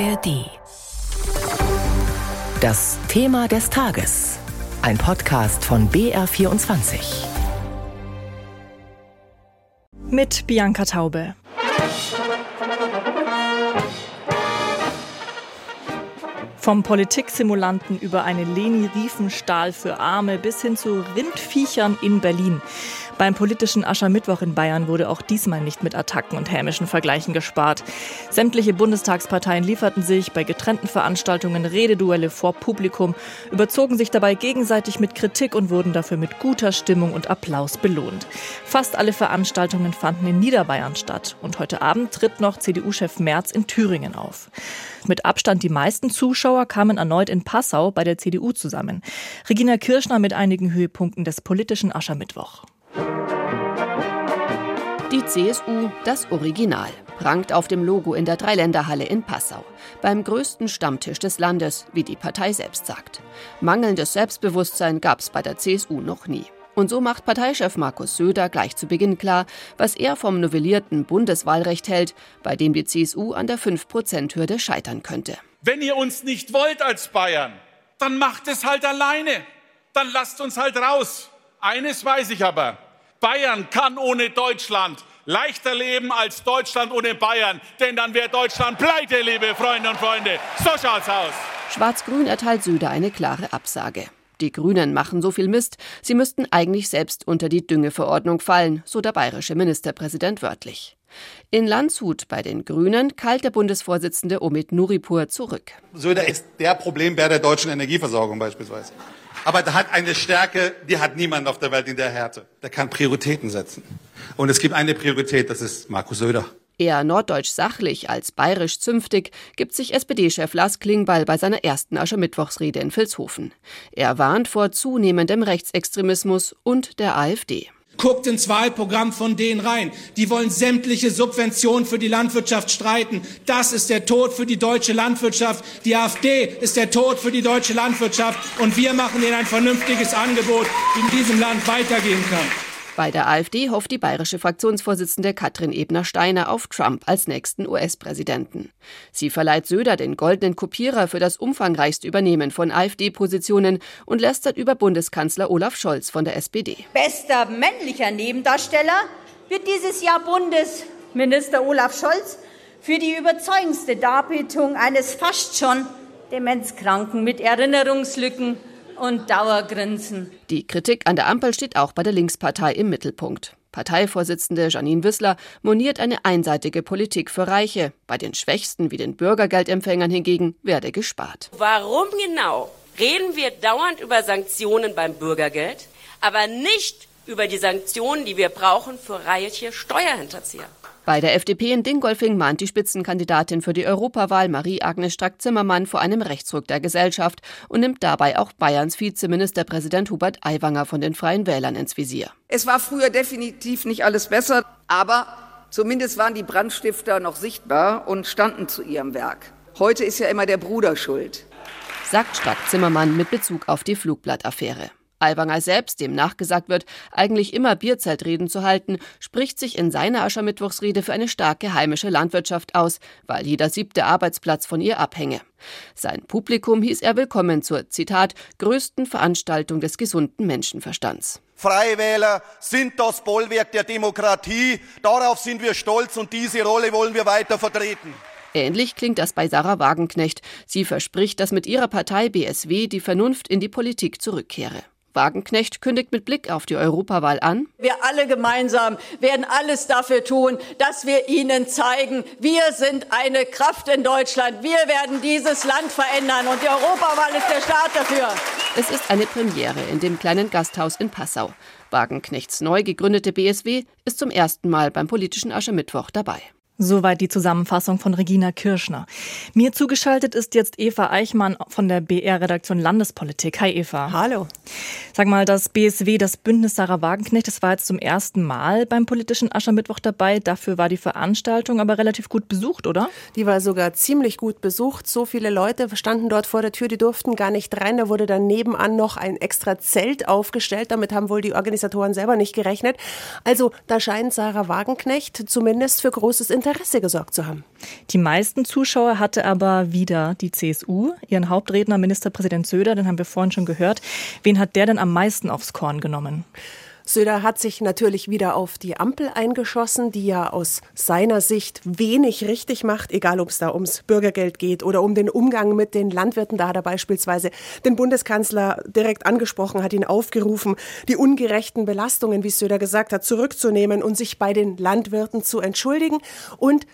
ARD. Das Thema des Tages. Ein Podcast von BR24. Mit Bianca Taube. Vom Politiksimulanten über eine Leni Riefenstahl für Arme bis hin zu Rindviechern in Berlin. Beim politischen Aschermittwoch in Bayern wurde auch diesmal nicht mit Attacken und hämischen Vergleichen gespart. Sämtliche Bundestagsparteien lieferten sich bei getrennten Veranstaltungen Rededuelle vor Publikum, überzogen sich dabei gegenseitig mit Kritik und wurden dafür mit guter Stimmung und Applaus belohnt. Fast alle Veranstaltungen fanden in Niederbayern statt und heute Abend tritt noch CDU-Chef Merz in Thüringen auf. Mit Abstand die meisten Zuschauer kamen erneut in Passau bei der CDU zusammen. Regina Kirschner mit einigen Höhepunkten des politischen Aschermittwoch. Die CSU, das Original, prangt auf dem Logo in der Dreiländerhalle in Passau. Beim größten Stammtisch des Landes, wie die Partei selbst sagt. Mangelndes Selbstbewusstsein gab es bei der CSU noch nie. Und so macht Parteichef Markus Söder gleich zu Beginn klar, was er vom novellierten Bundeswahlrecht hält, bei dem die CSU an der 5-Prozent-Hürde scheitern könnte. Wenn ihr uns nicht wollt als Bayern, dann macht es halt alleine. Dann lasst uns halt raus. Eines weiß ich aber, Bayern kann ohne Deutschland leichter leben als Deutschland ohne Bayern, denn dann wäre Deutschland pleite, liebe Freunde und Freunde. So schaut's aus. Schwarz-Grün erteilt Söder eine klare Absage. Die Grünen machen so viel Mist, sie müssten eigentlich selbst unter die Düngeverordnung fallen, so der bayerische Ministerpräsident wörtlich. In Landshut bei den Grünen kalt der Bundesvorsitzende Omid Nuripur zurück. Söder ist der Problembär der deutschen Energieversorgung beispielsweise. Aber der hat eine Stärke, die hat niemand auf der Welt in der Härte. Der kann Prioritäten setzen. Und es gibt eine Priorität, das ist Markus Söder. Eher norddeutsch sachlich als bayerisch zünftig gibt sich SPD-Chef Lars Klingbeil bei seiner ersten Aschermittwochsrede in Vilshofen. Er warnt vor zunehmendem Rechtsextremismus und der AfD. Guckt ins Wahlprogramm von denen rein. Die wollen sämtliche Subventionen für die Landwirtschaft streiten. Das ist der Tod für die deutsche Landwirtschaft. Die AfD ist der Tod für die deutsche Landwirtschaft. Und wir machen ihnen ein vernünftiges Angebot, wie in diesem Land weitergehen kann. Bei der AfD hofft die bayerische Fraktionsvorsitzende Katrin Ebner-Steiner auf Trump als nächsten US-Präsidenten. Sie verleiht Söder den goldenen Kopierer für das umfangreichste Übernehmen von AfD-Positionen und lästert über Bundeskanzler Olaf Scholz von der SPD. Bester männlicher Nebendarsteller wird dieses Jahr Bundesminister Olaf Scholz für die überzeugendste Darbietung eines fast schon Demenzkranken mit Erinnerungslücken und Dauergrinsen. Die Kritik an der Ampel steht auch bei der Linkspartei im Mittelpunkt. Parteivorsitzende Janine Wissler moniert eine einseitige Politik für Reiche. Bei den Schwächsten wie den Bürgergeldempfängern hingegen werde gespart. Warum genau reden wir dauernd über Sanktionen beim Bürgergeld, aber nicht über die Sanktionen, die wir brauchen für reiche Steuerhinterzieher? Bei der FDP in Dingolfing mahnt die Spitzenkandidatin für die Europawahl Marie-Agnes Strack-Zimmermann vor einem Rechtsruck der Gesellschaft und nimmt dabei auch Bayerns Vizeministerpräsident Hubert Aiwanger von den Freien Wählern ins Visier. Es war früher definitiv nicht alles besser, aber zumindest waren die Brandstifter noch sichtbar und standen zu ihrem Werk. Heute ist ja immer der Bruder schuld. Sagt Strack-Zimmermann mit Bezug auf die Flugblattaffäre. Aiwanger selbst, dem nachgesagt wird, eigentlich immer Bierzeitreden zu halten, spricht sich in seiner Aschermittwochsrede für eine starke heimische Landwirtschaft aus, weil jeder siebte Arbeitsplatz von ihr abhänge. Sein Publikum hieß er willkommen zur, Zitat, größten Veranstaltung des gesunden Menschenverstands. Freie Wähler sind das Bollwerk der Demokratie. Darauf sind wir stolz und diese Rolle wollen wir weiter vertreten. Ähnlich klingt das bei Sarah Wagenknecht. Sie verspricht, dass mit ihrer Partei BSW die Vernunft in die Politik zurückkehre. Wagenknecht kündigt mit Blick auf die Europawahl an. Wir alle gemeinsam werden alles dafür tun, dass wir Ihnen zeigen, wir sind eine Kraft in Deutschland. Wir werden dieses Land verändern und die Europawahl ist der Start dafür. Es ist eine Premiere in dem kleinen Gasthaus in Passau. Wagenknechts neu gegründete BSW ist zum ersten Mal beim politischen Aschermittwoch dabei. Soweit die Zusammenfassung von Regina Kirschner. Mir zugeschaltet ist jetzt Eva Eichmann von der BR-Redaktion Landespolitik. Hi Eva. Hallo. Sag mal, das BSW, das Bündnis Sarah Wagenknecht, das war jetzt zum ersten Mal beim politischen Aschermittwoch dabei. Dafür war die Veranstaltung aber relativ gut besucht, oder? Die war sogar ziemlich gut besucht. So viele Leute standen dort vor der Tür, die durften gar nicht rein. Da wurde dann nebenan noch ein extra Zelt aufgestellt. Damit haben wohl die Organisatoren selber nicht gerechnet. Also da scheint Sarah Wagenknecht zumindest für großes Interesse Interesse gesorgt zu haben. Die meisten Zuschauer hatte aber wieder die CSU. Ihren Hauptredner, Ministerpräsident Söder, den haben wir vorhin schon gehört. Wen hat der denn am meisten aufs Korn genommen? Söder hat sich natürlich wieder auf die Ampel eingeschossen, die ja aus seiner Sicht wenig richtig macht, egal ob es da ums Bürgergeld geht oder um den Umgang mit den Landwirten. Da hat er beispielsweise den Bundeskanzler direkt angesprochen, hat ihn aufgerufen, die ungerechten Belastungen, wie Söder gesagt hat, zurückzunehmen und sich bei den Landwirten zu entschuldigen. Und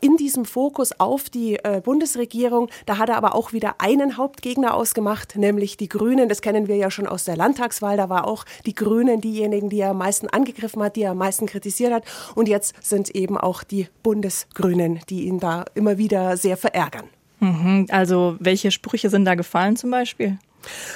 in diesem Fokus auf die äh, Bundesregierung, da hat er aber auch wieder einen Hauptgegner ausgemacht, nämlich die Grünen. Das kennen wir ja schon aus der Landtagswahl. Da war auch die Grünen diejenigen, die er am meisten angegriffen hat, die er am meisten kritisiert hat. Und jetzt sind eben auch die Bundesgrünen, die ihn da immer wieder sehr verärgern. Mhm. Also welche Sprüche sind da gefallen zum Beispiel?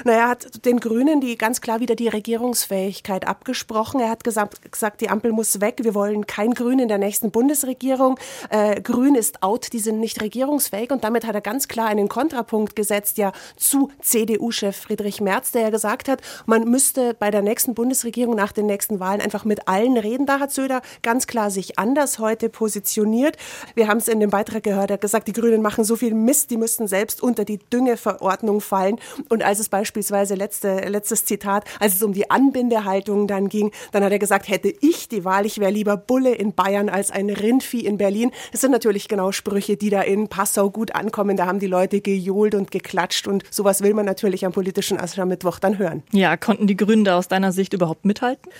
Naja, er hat den Grünen die ganz klar wieder die Regierungsfähigkeit abgesprochen. Er hat gesagt, gesagt, die Ampel muss weg. Wir wollen kein Grün in der nächsten Bundesregierung. Äh, Grün ist out, die sind nicht regierungsfähig. Und damit hat er ganz klar einen Kontrapunkt gesetzt ja zu CDU-Chef Friedrich Merz, der ja gesagt hat, man müsste bei der nächsten Bundesregierung nach den nächsten Wahlen einfach mit allen reden. Da hat Söder ganz klar sich anders heute positioniert. Wir haben es in dem Beitrag gehört. Er hat gesagt, die Grünen machen so viel Mist, die müssten selbst unter die Düngeverordnung fallen. Und als als es beispielsweise letzte, letztes Zitat, als es um die Anbindehaltung dann ging, dann hat er gesagt, hätte ich die Wahl, ich wäre lieber Bulle in Bayern als ein Rindvieh in Berlin. Das sind natürlich genau Sprüche, die da in Passau gut ankommen. Da haben die Leute gejohlt und geklatscht und sowas will man natürlich am politischen Aschermittwoch dann hören. Ja, konnten die Grünen da aus deiner Sicht überhaupt mithalten?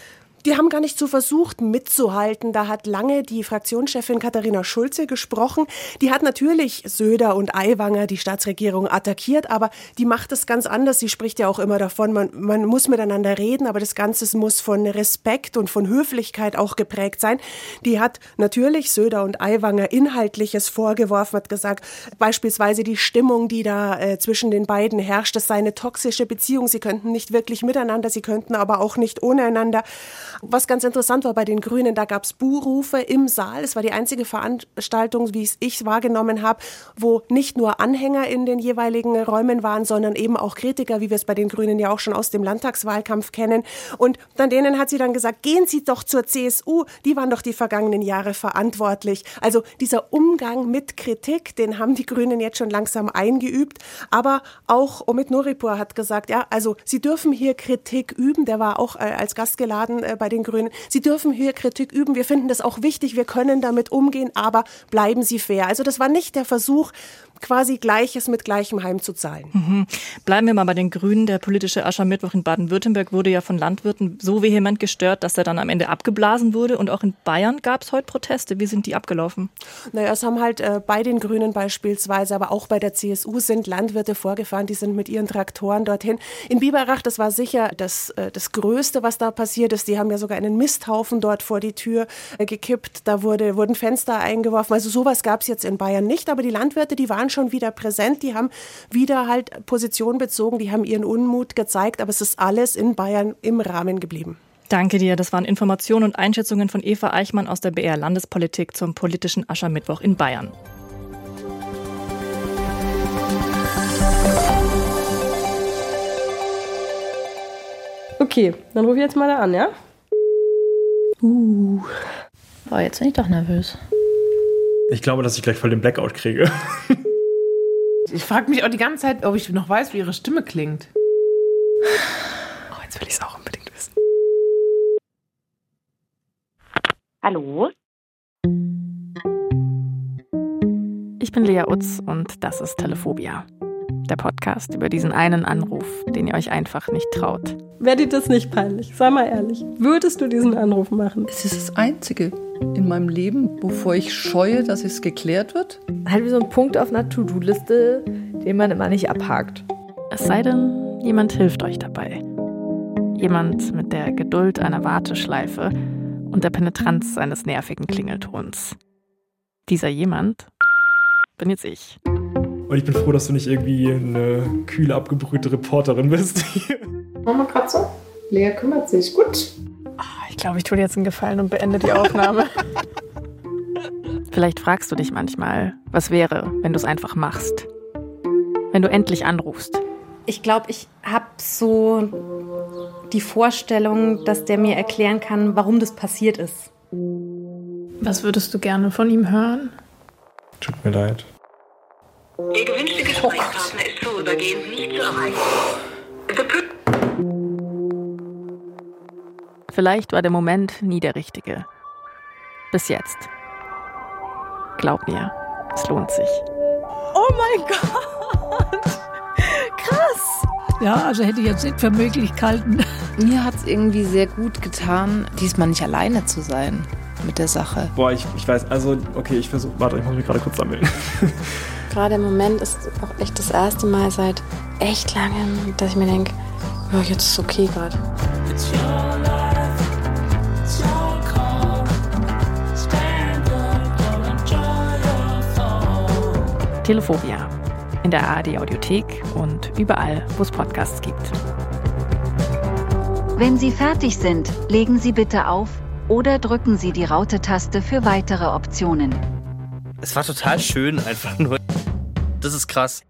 Die haben gar nicht so versucht mitzuhalten. Da hat lange die Fraktionschefin Katharina Schulze gesprochen. Die hat natürlich Söder und Aiwanger, die Staatsregierung, attackiert, aber die macht es ganz anders. Sie spricht ja auch immer davon, man, man muss miteinander reden, aber das Ganze muss von Respekt und von Höflichkeit auch geprägt sein. Die hat natürlich Söder und Aiwanger Inhaltliches vorgeworfen, hat gesagt, beispielsweise die Stimmung, die da äh, zwischen den beiden herrscht, das sei eine toxische Beziehung. Sie könnten nicht wirklich miteinander, sie könnten aber auch nicht ohne einander. Was ganz interessant war bei den Grünen, da gab es Buhrufe im Saal. Es war die einzige Veranstaltung, wie es ich wahrgenommen habe, wo nicht nur Anhänger in den jeweiligen Räumen waren, sondern eben auch Kritiker, wie wir es bei den Grünen ja auch schon aus dem Landtagswahlkampf kennen. Und dann denen hat sie dann gesagt, gehen Sie doch zur CSU, die waren doch die vergangenen Jahre verantwortlich. Also dieser Umgang mit Kritik, den haben die Grünen jetzt schon langsam eingeübt. Aber auch Omid Noripur hat gesagt, ja, also sie dürfen hier Kritik üben. Der war auch äh, als Gast geladen äh, bei den Grünen. Sie dürfen hier Kritik üben. Wir finden das auch wichtig. Wir können damit umgehen, aber bleiben Sie fair. Also das war nicht der Versuch, quasi Gleiches mit Gleichem heimzuzahlen. Mhm. Bleiben wir mal bei den Grünen. Der politische Aschermittwoch in Baden-Württemberg wurde ja von Landwirten so vehement gestört, dass er dann am Ende abgeblasen wurde. Und auch in Bayern gab es heute Proteste. Wie sind die abgelaufen? Naja, es haben halt äh, bei den Grünen beispielsweise, aber auch bei der CSU sind Landwirte vorgefahren. Die sind mit ihren Traktoren dorthin. In Biberach, das war sicher das, äh, das Größte, was da passiert ist. Die haben ja sogar einen Misthaufen dort vor die Tür äh, gekippt. Da wurde, wurden Fenster eingeworfen. Also sowas gab es jetzt in Bayern nicht. Aber die Landwirte, die waren waren schon wieder präsent, die haben wieder halt Position bezogen, die haben ihren Unmut gezeigt, aber es ist alles in Bayern im Rahmen geblieben. Danke dir. Das waren Informationen und Einschätzungen von Eva Eichmann aus der BR Landespolitik zum politischen Aschermittwoch in Bayern. Okay, dann rufe ich jetzt mal da an, ja? Uh. Boah, jetzt bin ich doch nervös. Ich glaube, dass ich gleich voll den Blackout kriege. Ich frage mich auch die ganze Zeit, ob ich noch weiß, wie ihre Stimme klingt. Oh, jetzt will ich es auch unbedingt wissen. Hallo? Ich bin Lea Utz und das ist Telephobia. Der Podcast über diesen einen Anruf, den ihr euch einfach nicht traut. Wäre dir das nicht peinlich? Sei mal ehrlich. Würdest du diesen Anruf machen? Es ist das Einzige in meinem Leben, wovor ich scheue, dass es geklärt wird. Halt wie so ein Punkt auf einer To-Do-Liste, den man immer nicht abhakt. Es sei denn, jemand hilft euch dabei. Jemand mit der Geduld einer Warteschleife und der Penetranz eines nervigen Klingeltons. Dieser jemand bin jetzt ich. Und ich bin froh, dass du nicht irgendwie eine kühle, abgebrühte Reporterin bist. Mama Kratzer? Lea kümmert sich. Gut. Ich glaube, ich tue dir jetzt einen Gefallen und beende die Aufnahme. Vielleicht fragst du dich manchmal, was wäre, wenn du es einfach machst. Wenn du endlich anrufst. Ich glaube, ich habe so die Vorstellung, dass der mir erklären kann, warum das passiert ist. Was würdest du gerne von ihm hören? Tut mir leid. Ihr gewünschter Gesprächspartner ist vorübergehend nicht zu erreichen. Vielleicht war der Moment nie der richtige. Bis jetzt. Glaub mir, es lohnt sich. Oh mein Gott! Krass! Ja, also hätte ich jetzt nicht für möglich gehalten. Mir hat es irgendwie sehr gut getan, diesmal nicht alleine zu sein mit der Sache. Boah, ich, ich weiß, also, okay, ich versuche, warte, ich muss mich gerade kurz sammeln. Gerade im Moment ist auch echt das erste Mal seit echt langem, dass ich mir denke, ja, jetzt ist es okay gerade. Telephobia. In der ARD Audiothek und überall, wo es Podcasts gibt. Wenn Sie fertig sind, legen Sie bitte auf oder drücken Sie die Raute-Taste für weitere Optionen. Es war total schön, einfach nur. Das ist krass.